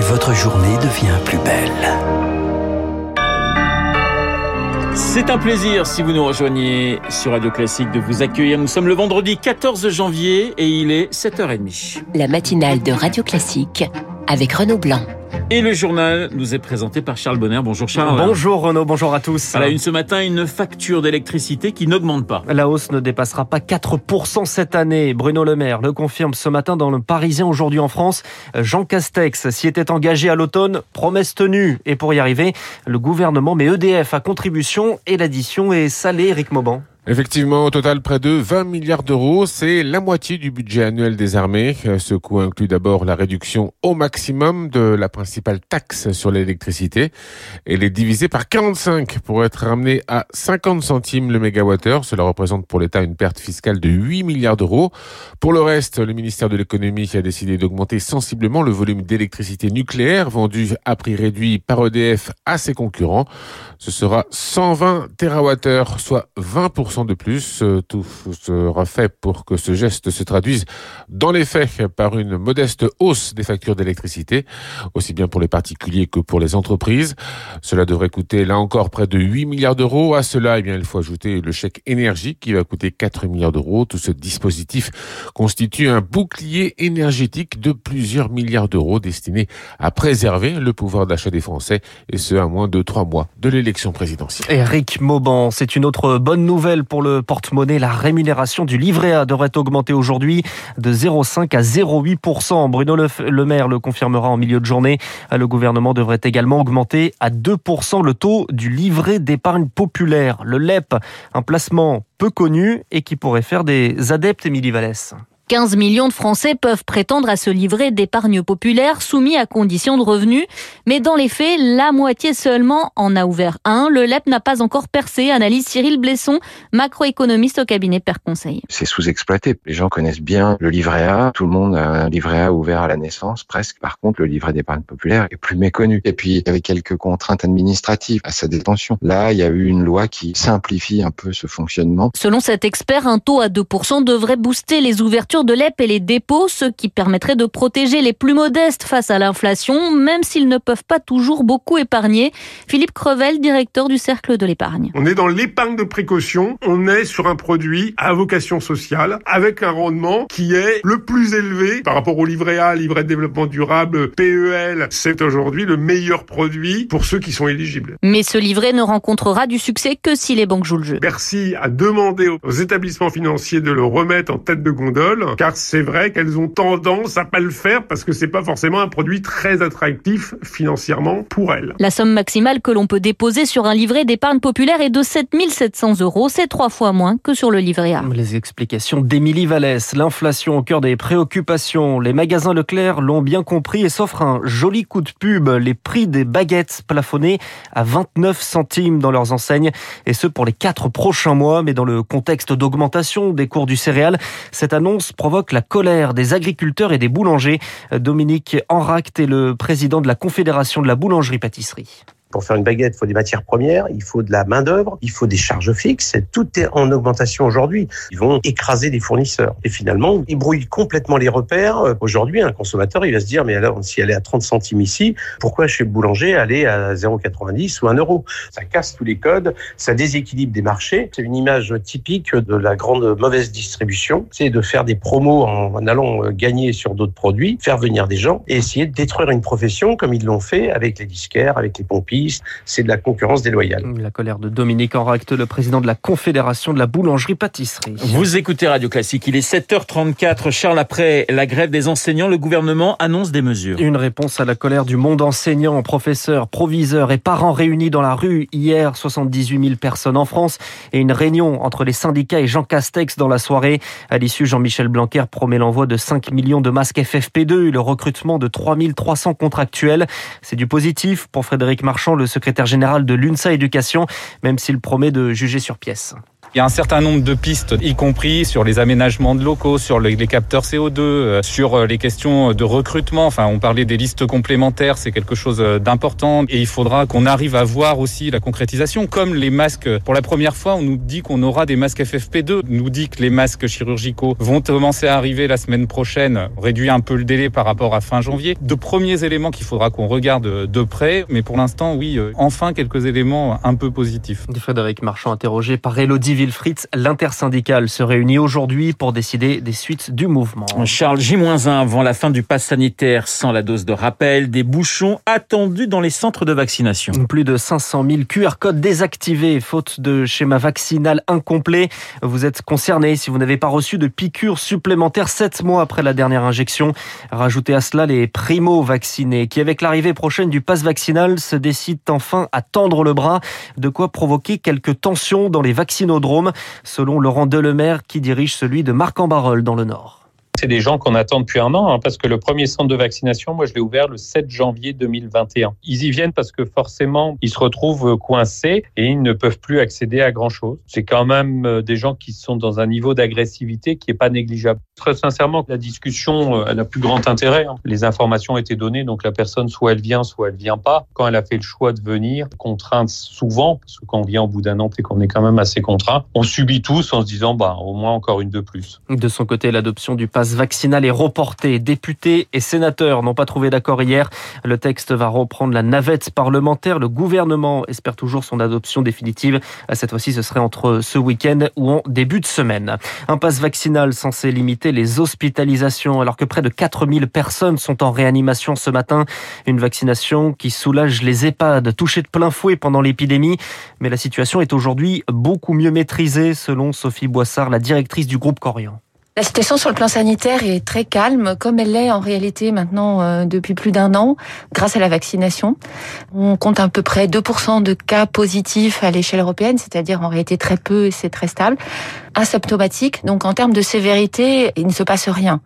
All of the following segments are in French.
et votre journée devient plus belle. C'est un plaisir, si vous nous rejoignez sur Radio Classique, de vous accueillir. Nous sommes le vendredi 14 janvier et il est 7h30. La matinale de Radio Classique avec Renaud Blanc. Et le journal nous est présenté par Charles Bonner. Bonjour Charles. Bonjour Renaud, bonjour à tous. À la une ce matin, une facture d'électricité qui n'augmente pas. La hausse ne dépassera pas 4% cette année. Bruno Le Maire le confirme ce matin dans le Parisien aujourd'hui en France. Jean Castex s'y était engagé à l'automne, promesse tenue. Et pour y arriver, le gouvernement met EDF à contribution et l'addition est salée, Eric Mauban. Effectivement, au total, près de 20 milliards d'euros, c'est la moitié du budget annuel des armées. Ce coût inclut d'abord la réduction au maximum de la principale taxe sur l'électricité. Elle est divisée par 45 pour être ramenée à 50 centimes le mégawattheure. Cela représente pour l'État une perte fiscale de 8 milliards d'euros. Pour le reste, le ministère de l'économie a décidé d'augmenter sensiblement le volume d'électricité nucléaire vendu à prix réduit par EDF à ses concurrents. Ce sera 120 TWh, soit 20% de plus. Euh, tout sera fait pour que ce geste se traduise dans les faits par une modeste hausse des factures d'électricité, aussi bien pour les particuliers que pour les entreprises. Cela devrait coûter là encore près de 8 milliards d'euros. À cela, eh il faut ajouter le chèque énergie qui va coûter 4 milliards d'euros. Tout ce dispositif constitue un bouclier énergétique de plusieurs milliards d'euros destiné à préserver le pouvoir d'achat des Français et ce à moins de trois mois de l'élection présidentielle. Eric Mauban, c'est une autre bonne nouvelle pour le porte-monnaie. La rémunération du livret A devrait augmenter aujourd'hui de 0,5 à 0,8%. Bruno le Maire le confirmera en milieu de journée. Le gouvernement devrait également augmenter à 2% le taux du livret d'épargne populaire, le LEP, un placement peu connu et qui pourrait faire des adeptes, Émilie Vallès. 15 millions de Français peuvent prétendre à ce livret d'épargne populaire soumis à conditions de revenus. Mais dans les faits, la moitié seulement en a ouvert un. Le LEP n'a pas encore percé, analyse Cyril Blesson, macroéconomiste au cabinet Père Conseil. C'est sous-exploité. Les gens connaissent bien le livret A. Tout le monde a un livret A ouvert à la naissance, presque. Par contre, le livret d'épargne populaire est plus méconnu. Et puis, il y avait quelques contraintes administratives à sa détention. Là, il y a eu une loi qui simplifie un peu ce fonctionnement. Selon cet expert, un taux à 2% devrait booster les ouvertures de l'EP et les dépôts, ce qui permettrait de protéger les plus modestes face à l'inflation, même s'ils ne peuvent pas toujours beaucoup épargner. Philippe Crevel, directeur du Cercle de l'épargne. On est dans l'épargne de précaution, on est sur un produit à vocation sociale, avec un rendement qui est le plus élevé par rapport au livret A, livret de développement durable, PEL. C'est aujourd'hui le meilleur produit pour ceux qui sont éligibles. Mais ce livret ne rencontrera du succès que si les banques jouent le jeu. Bercy a demandé aux établissements financiers de le remettre en tête de gondole car c'est vrai qu'elles ont tendance à pas le faire parce que c'est pas forcément un produit très attractif financièrement pour elles. La somme maximale que l'on peut déposer sur un livret d'épargne populaire est de 7700 euros. C'est trois fois moins que sur le livret A. Les explications d'Émilie Vallès. L'inflation au cœur des préoccupations. Les magasins Leclerc l'ont bien compris et s'offrent un joli coup de pub. Les prix des baguettes plafonnés à 29 centimes dans leurs enseignes et ce pour les quatre prochains mois. Mais dans le contexte d'augmentation des cours du céréal, cette annonce provoque la colère des agriculteurs et des boulangers. Dominique Enract est le président de la Confédération de la boulangerie-pâtisserie. Pour faire une baguette, il faut des matières premières, il faut de la main-d'œuvre, il faut des charges fixes. Tout est en augmentation aujourd'hui. Ils vont écraser les fournisseurs. Et finalement, ils brouillent complètement les repères. Aujourd'hui, un consommateur, il va se dire, mais alors, si elle est à 30 centimes ici, pourquoi chez le boulanger, elle est à 0,90 ou 1 euro? Ça casse tous les codes, ça déséquilibre des marchés. C'est une image typique de la grande mauvaise distribution. C'est de faire des promos en allant gagner sur d'autres produits, faire venir des gens et essayer de détruire une profession comme ils l'ont fait avec les disquaires, avec les pompiers c'est de la concurrence déloyale. La colère de Dominique Enracte, le président de la Confédération de la boulangerie-pâtisserie. Vous écoutez Radio Classique, il est 7h34. Charles, après la grève des enseignants, le gouvernement annonce des mesures. Une réponse à la colère du monde enseignant, professeurs, proviseurs et parents réunis dans la rue hier, 78 000 personnes en France et une réunion entre les syndicats et Jean Castex dans la soirée. À l'issue, Jean-Michel Blanquer promet l'envoi de 5 millions de masques FFP2 et le recrutement de 3300 contractuels. C'est du positif pour Frédéric Marchand le secrétaire général de l'UNSA Éducation, même s'il promet de juger sur pièce. Il y a un certain nombre de pistes, y compris sur les aménagements de locaux, sur les capteurs CO2, sur les questions de recrutement. Enfin, on parlait des listes complémentaires, c'est quelque chose d'important et il faudra qu'on arrive à voir aussi la concrétisation. Comme les masques, pour la première fois, on nous dit qu'on aura des masques FFP2, on nous dit que les masques chirurgicaux vont commencer à arriver la semaine prochaine, réduire un peu le délai par rapport à fin janvier. De premiers éléments qu'il faudra qu'on regarde de près, mais pour l'instant, oui, euh, enfin quelques éléments un peu positifs. Frédéric Marchand interrogé par Elodie Wilfried, l'intersyndicale se réunit aujourd'hui pour décider des suites du mouvement. Charles J-1 avant la fin du pass sanitaire sans la dose de rappel, des bouchons attendus dans les centres de vaccination. Plus de 500 000 QR codes désactivés, faute de schéma vaccinal incomplet. Vous êtes concerné si vous n'avez pas reçu de piqûres supplémentaires 7 mois après la dernière injection. Rajoutez à cela les primo-vaccinés qui, avec l'arrivée prochaine du pass vaccinal, se décident enfin à tendre le bras, de quoi provoquer quelques tensions dans les vaccinodromes, selon Laurent Delemaire qui dirige celui de Marc-en-Barœul dans le Nord c'est des gens qu'on attend depuis un an, hein, parce que le premier centre de vaccination, moi, je l'ai ouvert le 7 janvier 2021. Ils y viennent parce que forcément, ils se retrouvent coincés et ils ne peuvent plus accéder à grand chose. C'est quand même euh, des gens qui sont dans un niveau d'agressivité qui est pas négligeable. Très sincèrement, la discussion, euh, elle a plus grand intérêt. Hein. Les informations été données, donc la personne, soit elle vient, soit elle vient pas. Quand elle a fait le choix de venir, contrainte souvent, parce que quand on vient au bout d'un an et qu'on est quand même assez contraint, on subit tous en se disant, bah, au moins encore une de plus. De son côté, l'adoption du pass vaccinal est reporté. Députés et sénateurs n'ont pas trouvé d'accord hier. Le texte va reprendre la navette parlementaire. Le gouvernement espère toujours son adoption définitive. Cette fois-ci, ce serait entre ce week-end ou en début de semaine. Un pass vaccinal censé limiter les hospitalisations alors que près de 4000 personnes sont en réanimation ce matin. Une vaccination qui soulage les EHPAD touchés de plein fouet pendant l'épidémie. Mais la situation est aujourd'hui beaucoup mieux maîtrisée selon Sophie Boissard, la directrice du groupe Corian. La situation sur le plan sanitaire est très calme, comme elle l'est en réalité maintenant euh, depuis plus d'un an, grâce à la vaccination. On compte à peu près 2% de cas positifs à l'échelle européenne, c'est-à-dire en réalité très peu et c'est très stable asymptomatique. Donc en termes de sévérité, il ne se passe rien.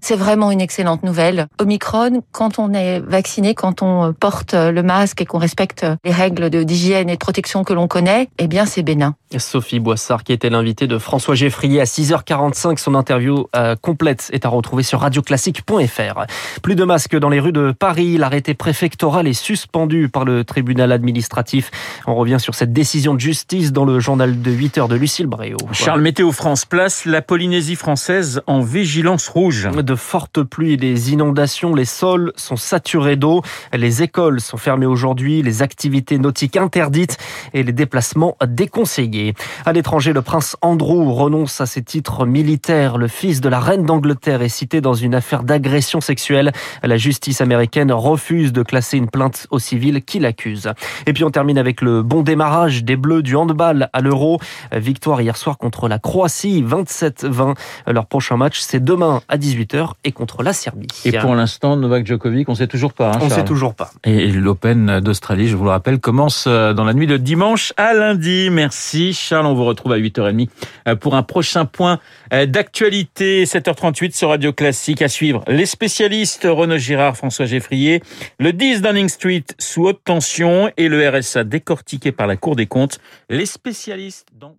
C'est vraiment une excellente nouvelle. Omicron, quand on est vacciné, quand on porte le masque et qu'on respecte les règles d'hygiène et de protection que l'on connaît, eh bien c'est bénin. Sophie Boissard, qui était l'invitée de François Geffrier à 6h45. Son interview euh, complète est à retrouver sur radioclassique.fr. Plus de masques dans les rues de Paris. L'arrêté préfectoral est suspendu par le tribunal administratif. On revient sur cette décision de justice dans le journal de 8 h de Lucille Bréau. Charles Météo France place la Polynésie française en vigilance rouge. De fortes pluies des inondations, les sols sont saturés d'eau, les écoles sont fermées aujourd'hui, les activités nautiques interdites et les déplacements déconseillés. À l'étranger, le prince Andrew renonce à ses titres militaires. Le fils de la reine d'Angleterre est cité dans une affaire d'agression sexuelle. La justice américaine refuse de classer une plainte au civil qui l'accuse. Et puis on termine avec le bon démarrage des Bleus du handball à l'Euro. Victoire hier soir contre la Croatie 27-20. Leur prochain match, c'est demain à 18h et contre la Serbie. Et pour l'instant, Novak Djokovic, on ne sait toujours pas. Hein, on ne sait toujours pas. Et l'Open d'Australie, je vous le rappelle, commence euh, dans la nuit de dimanche à lundi. Merci Charles, on vous retrouve à 8h30 euh, pour un prochain point euh, d'actualité. 7h38 sur Radio Classique. À suivre les spécialistes Renaud Girard, François Geffrier, le 10 Downing Street sous haute tension et le RSA décortiqué par la Cour des comptes. Les spécialistes dans